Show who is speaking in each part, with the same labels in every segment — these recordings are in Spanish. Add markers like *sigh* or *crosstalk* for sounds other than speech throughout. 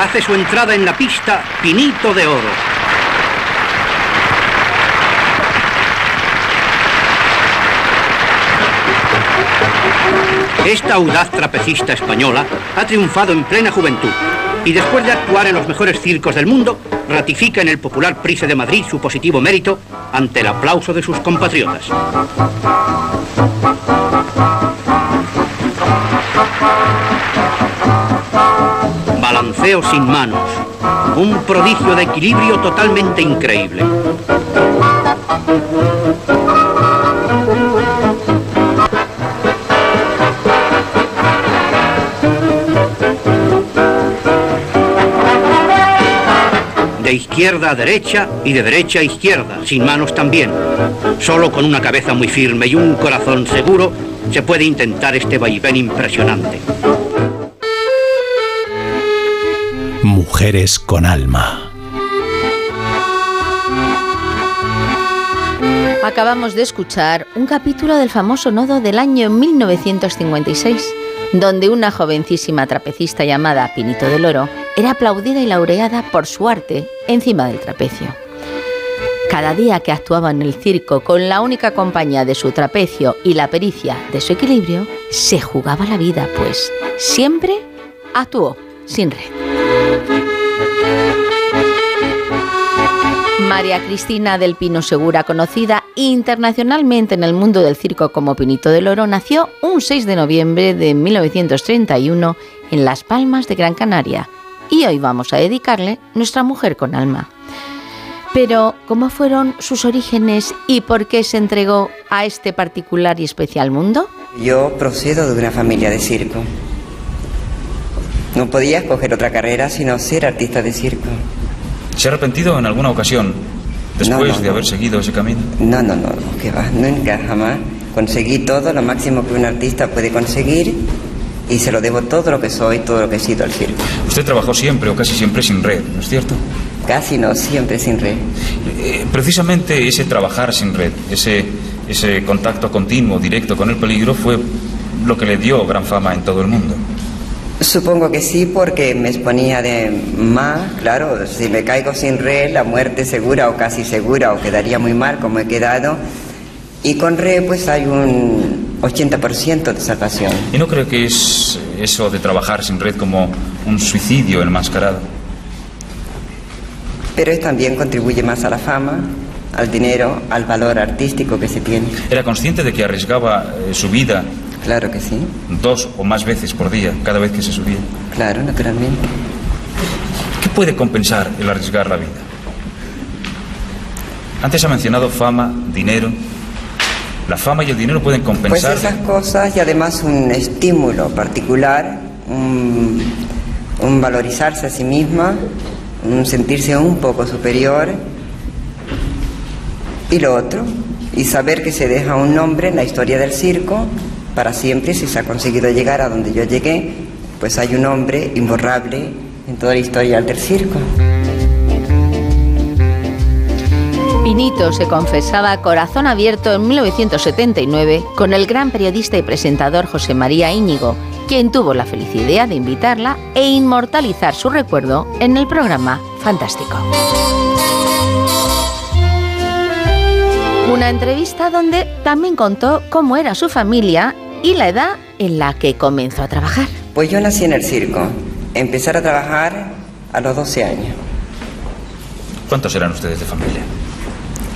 Speaker 1: hace su entrada en la pista Pinito de Oro. Esta audaz trapecista española ha triunfado en plena juventud y después de actuar en los mejores circos del mundo, ratifica en el popular Price de Madrid su positivo mérito ante el aplauso de sus compatriotas. Sin manos, un prodigio de equilibrio totalmente increíble. de izquierda a derecha y de derecha a izquierda, sin manos también. Solo con una cabeza muy firme y un corazón seguro se puede intentar este vaivén impresionante.
Speaker 2: Mujeres con alma.
Speaker 3: Acabamos de escuchar un capítulo del famoso nodo del año 1956, donde una jovencísima trapecista llamada Pinito del Oro era aplaudida y laureada por su arte encima del trapecio. Cada día que actuaba en el circo con la única compañía de su trapecio y la pericia de su equilibrio, se jugaba la vida, pues siempre actuó sin red. María Cristina del Pino Segura, conocida internacionalmente en el mundo del circo como Pinito del Oro, nació un 6 de noviembre de 1931 en Las Palmas de Gran Canaria y hoy vamos a dedicarle Nuestra Mujer con Alma. Pero, ¿cómo fueron sus orígenes y por qué se entregó a este particular y especial mundo?
Speaker 4: Yo procedo de una familia de circo. No podía escoger otra carrera sino ser artista de circo.
Speaker 5: ¿Se ha arrepentido en alguna ocasión después de haber seguido ese camino?
Speaker 4: No, no, no, que va, nunca, jamás. Conseguí todo, lo máximo que un artista puede conseguir y se lo debo todo lo que soy, todo lo que he sido al circo.
Speaker 5: Usted trabajó siempre o casi siempre sin red, ¿no es cierto?
Speaker 4: Casi no, siempre sin red.
Speaker 5: Eh, precisamente ese trabajar sin red, ese, ese contacto continuo, directo con el peligro, fue lo que le dio gran fama en todo el mundo.
Speaker 4: Supongo que sí, porque me exponía de más, claro, si me caigo sin red, la muerte segura o casi segura, o quedaría muy mal como he quedado. Y con red, pues hay un, 80% de salvación.
Speaker 5: ¿Y no creo que es eso de trabajar sin red como un suicidio enmascarado?
Speaker 4: Pero también contribuye más a la fama, al dinero, al valor artístico que se tiene.
Speaker 5: ¿Era consciente de que arriesgaba eh, su vida?
Speaker 4: Claro que sí.
Speaker 5: Dos o más veces por día, cada vez que se subía.
Speaker 4: Claro, naturalmente.
Speaker 5: ¿Qué puede compensar el arriesgar la vida? Antes ha mencionado fama, dinero, la fama y el dinero pueden compensar.
Speaker 4: Pues esas cosas y además un estímulo particular, un, valorizarse a sí misma, un sentirse un poco superior y lo otro, y saber que se deja un nombre en la historia del circo para siempre, si se ha conseguido llegar a donde yo llegué, pues hay un nombre imborrable en toda la historia del circo.
Speaker 3: Pinito se confesaba corazón abierto en 1979 con el gran periodista y presentador José María Íñigo, quien tuvo la felicidad de invitarla e inmortalizar su recuerdo en el programa Fantástico. Una entrevista donde también contó cómo era su familia y la edad en la que comenzó a trabajar.
Speaker 4: Pues yo nací en el circo. Empezar a trabajar a los 12 años.
Speaker 5: ¿Cuántos eran ustedes de familia?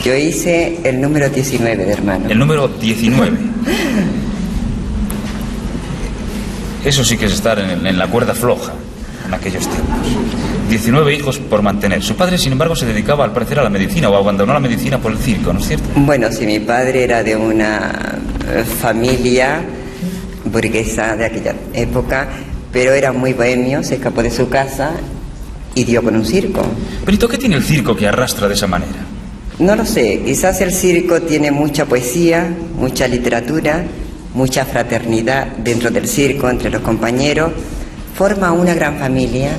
Speaker 4: Yo hice el número 19 de hermano.
Speaker 5: El número 19. *laughs* Eso sí que es estar en, la cuerda floja en aquellos tiempos. 19 hijos por mantener. Su padre, sin embargo, se dedicaba al parecer a la medicina o abandonó la medicina por el circo, ¿no es cierto?
Speaker 4: Bueno, sí, mi padre era de una eh, familia burguesa de aquella época, pero era muy bohemio, se escapó de su casa y dio con un circo.
Speaker 5: Pero qué tiene el circo que arrastra de esa manera?
Speaker 4: No lo sé, quizás el circo tiene mucha poesía, mucha literatura, mucha fraternidad dentro del circo, entre los compañeros, forma una gran familia.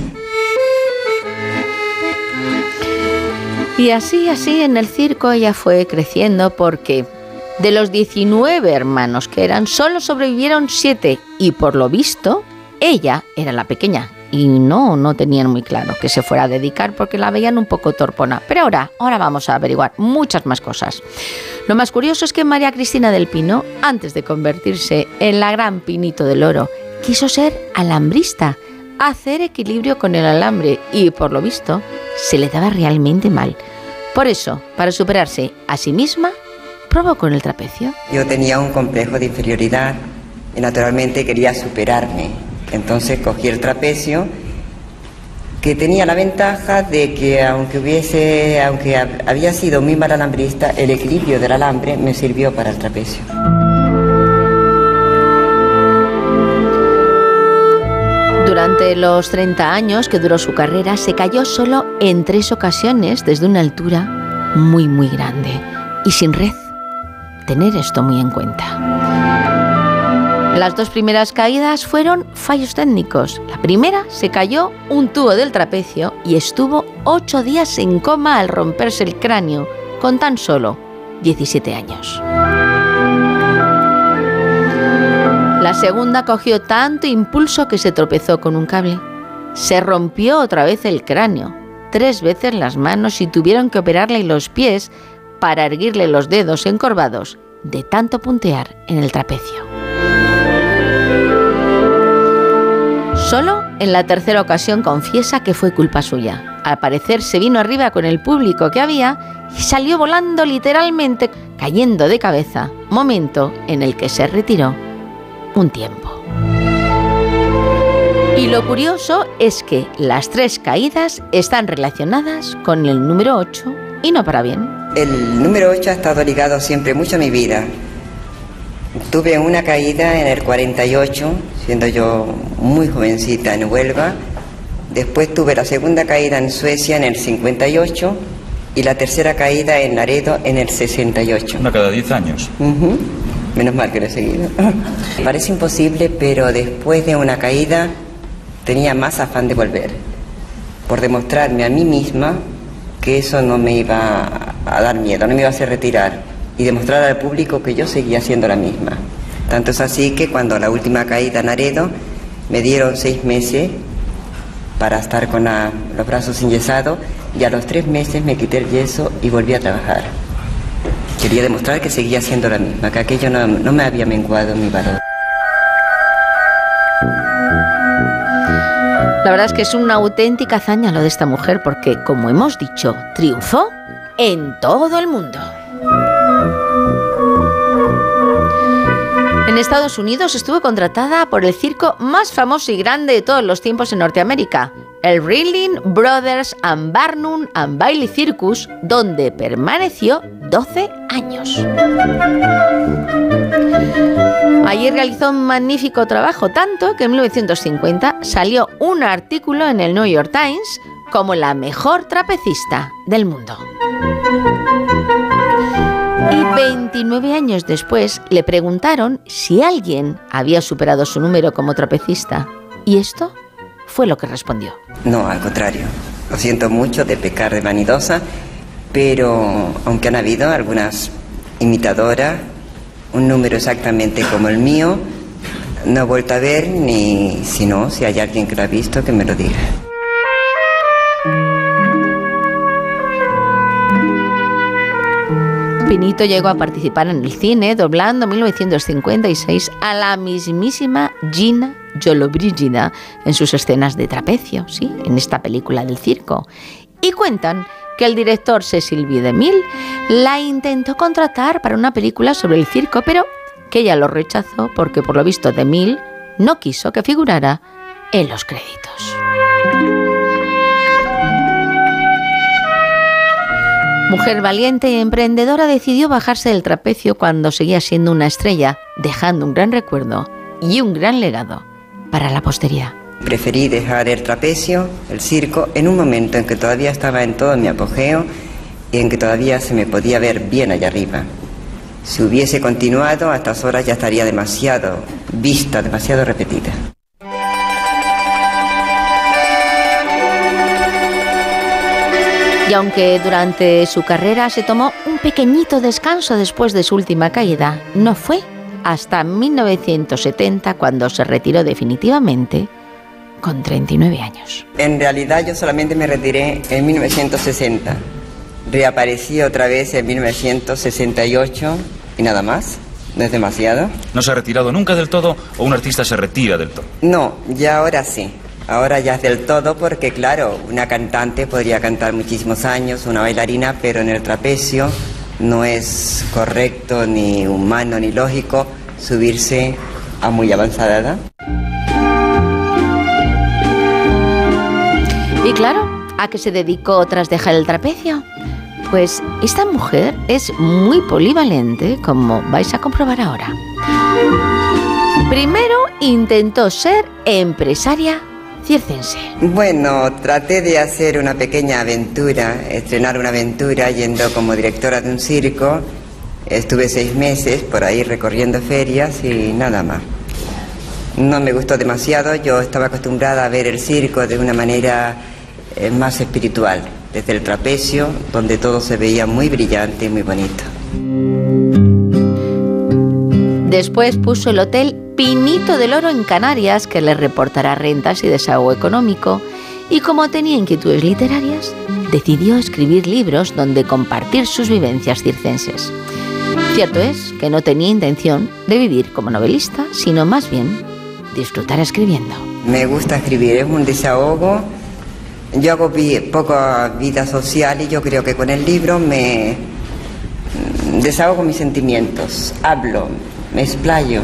Speaker 3: Y así, así en el circo ella fue creciendo porque de los 19 hermanos que eran, solo sobrevivieron 7 y por lo visto ella era la pequeña y no, no tenían muy claro que se fuera a dedicar porque la veían un poco torpona. Pero ahora, ahora vamos a averiguar muchas más cosas. Lo más curioso es que María Cristina del Pino, antes de convertirse en la gran Pinito del Oro, quiso ser alambrista, hacer equilibrio con el alambre y, por lo visto, se le daba realmente mal. Por eso, para superarse a sí misma, probó con el trapecio.
Speaker 4: Yo tenía un complejo de inferioridad y naturalmente quería superarme. Entonces cogí el trapecio que tenía la ventaja de que aunque hubiese, aunque había sido muy mal alambrista, el equilibrio del alambre me sirvió para el trapecio.
Speaker 3: Durante los 30 años que duró su carrera, se cayó solo en tres ocasiones desde una altura muy muy grande y sin red. Tener esto muy en cuenta. Las dos primeras caídas fueron fallos técnicos. La primera se cayó un tubo del trapecio y estuvo ocho días en coma al romperse el cráneo, con tan solo 17 años. La segunda cogió tanto impulso que se tropezó con un cable. Se rompió otra vez el cráneo, tres veces las manos y tuvieron que operarle los pies para erguirle los dedos encorvados de tanto puntear en el trapecio. Solo en la tercera ocasión confiesa que fue culpa suya. Al parecer se vino arriba con el público que había y salió volando literalmente, cayendo de cabeza, momento en el que se retiró un tiempo. Y lo curioso es que las tres caídas están relacionadas con el número 8 y no para bien.
Speaker 4: El número 8 ha estado ligado siempre mucho a mi vida. Tuve una caída en el 48, siendo yo muy jovencita en Huelva. Después tuve la segunda caída en Suecia en el 58 y la tercera caída en Laredo en el 68.
Speaker 5: Una cada 10 años.
Speaker 4: Menos mal que lo he seguido. *laughs* Parece imposible, pero después de una caída tenía más afán de volver, por demostrarme a mí misma que eso no me iba a dar miedo, no me iba a hacer retirar y demostrar al público que yo seguía siendo la misma. Tanto es así que cuando la última caída en Aredo me dieron seis meses para estar con los brazos enyesados y a los tres meses me quité el yeso y volví a trabajar. Quería demostrar que seguía siendo la misma, que aquello no, no me había menguado mi valor.
Speaker 3: La verdad es que es una auténtica hazaña lo de esta mujer porque, como hemos dicho, triunfó en todo el mundo. En Estados Unidos estuvo contratada por el circo más famoso y grande de todos los tiempos en Norteamérica, el Reeling Brothers and Barnum and Bailey Circus, donde permaneció 12 años. Allí realizó un magnífico trabajo, tanto que en 1950 salió un artículo en el New York Times como la mejor trapecista del mundo. Y 29 años después le preguntaron si alguien había superado su número como trapecista. Y esto fue lo que respondió.
Speaker 4: No, al contrario. Lo siento mucho de pecar de vanidosa, pero aunque han habido algunas imitadoras, un número exactamente como el mío, no he vuelto a ver ni si no, si hay alguien que lo ha visto, que me lo diga.
Speaker 3: Pinito llegó a participar en el cine doblando en 1956 a la mismísima Gina Jollobrigida en sus escenas de trapecio, ¿sí? en esta película del circo. Y cuentan que el director Cecil B. DeMille la intentó contratar para una película sobre el circo, pero que ella lo rechazó porque por lo visto DeMille no quiso que figurara en los créditos. Mujer valiente y emprendedora decidió bajarse del trapecio cuando seguía siendo una estrella, dejando un gran recuerdo y un gran legado para la posteridad.
Speaker 4: Preferí dejar el trapecio, el circo, en un momento en que todavía estaba en todo mi apogeo y en que todavía se me podía ver bien allá arriba. Si hubiese continuado, a estas horas ya estaría demasiado vista, demasiado repetida.
Speaker 3: Y aunque durante su carrera se tomó un pequeñito descanso después de su última caída, no fue hasta 1970 cuando se retiró definitivamente con 39 años.
Speaker 4: En realidad yo solamente me retiré en 1960. Reaparecí otra vez en 1968 y nada más. ¿No es demasiado?
Speaker 5: ¿No se ha retirado nunca del todo o un artista se retira del todo?
Speaker 4: No, ya ahora sí. Ahora ya es del todo porque, claro, una cantante podría cantar muchísimos años, una bailarina, pero en el trapecio no es correcto, ni humano, ni lógico subirse a muy avanzada edad.
Speaker 3: Y claro, ¿a qué se dedicó tras dejar el trapecio? Pues esta mujer es muy polivalente, como vais a comprobar ahora. Primero intentó ser empresaria circense.
Speaker 4: Bueno, traté de hacer una pequeña aventura, estrenar una aventura yendo como directora de un circo. Estuve seis meses por ahí recorriendo ferias y nada más. No me gustó demasiado, yo estaba acostumbrada a ver el circo de una manera eh, más espiritual, desde el trapecio, donde todo se veía muy brillante y muy bonito.
Speaker 3: Después puso el hotel Pinito del Oro en Canarias, que le reportará rentas y desahogo económico, y como tenía inquietudes literarias, decidió escribir libros donde compartir sus vivencias circenses. Cierto es que no tenía intención de vivir como novelista, sino más bien disfrutar escribiendo.
Speaker 4: Me gusta escribir, es un desahogo yo hago poca vida social y yo creo que con el libro me desahogo mis sentimientos, hablo, me explayo.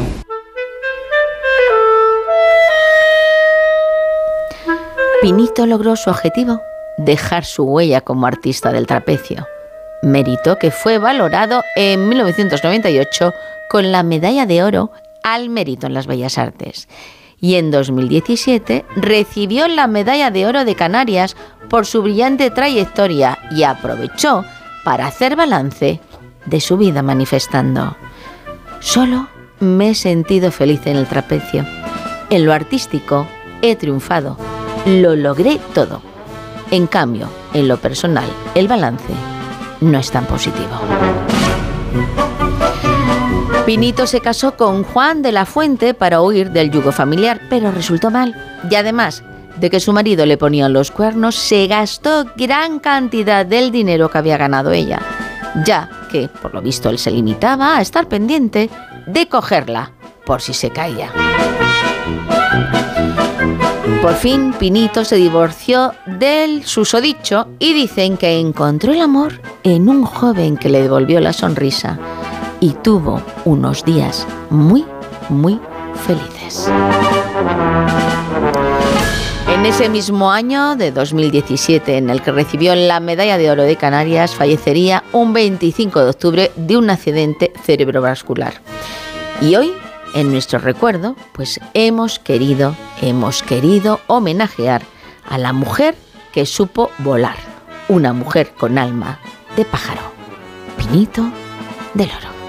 Speaker 3: Pinito logró su objetivo, dejar su huella como artista del trapecio, mérito que fue valorado en 1998 con la medalla de oro al mérito en las bellas artes y en 2017 recibió la Medalla de Oro de Canarias por su brillante trayectoria y aprovechó para hacer balance de su vida manifestando. Solo me he sentido feliz en el trapecio. En lo artístico he triunfado. Lo logré todo. En cambio, en lo personal, el balance no es tan positivo. Pinito se casó con Juan de la Fuente para huir del yugo familiar, pero resultó mal. Y además de que su marido le ponía los cuernos, se gastó gran cantidad del dinero que había ganado ella, ya que, por lo visto, él se limitaba a estar pendiente de cogerla por si se caía. Por fin, Pinito se divorció del susodicho y dicen que encontró el amor en un joven que le devolvió la sonrisa y tuvo unos días muy, muy felices. En ese mismo año de 2017, en el que recibió la Medalla de Oro de Canarias, fallecería un 25 de octubre de un accidente cerebrovascular. Y hoy, en nuestro recuerdo, pues hemos querido, hemos querido homenajear a la mujer que supo volar, una mujer con alma de pájaro, Pinito del Oro.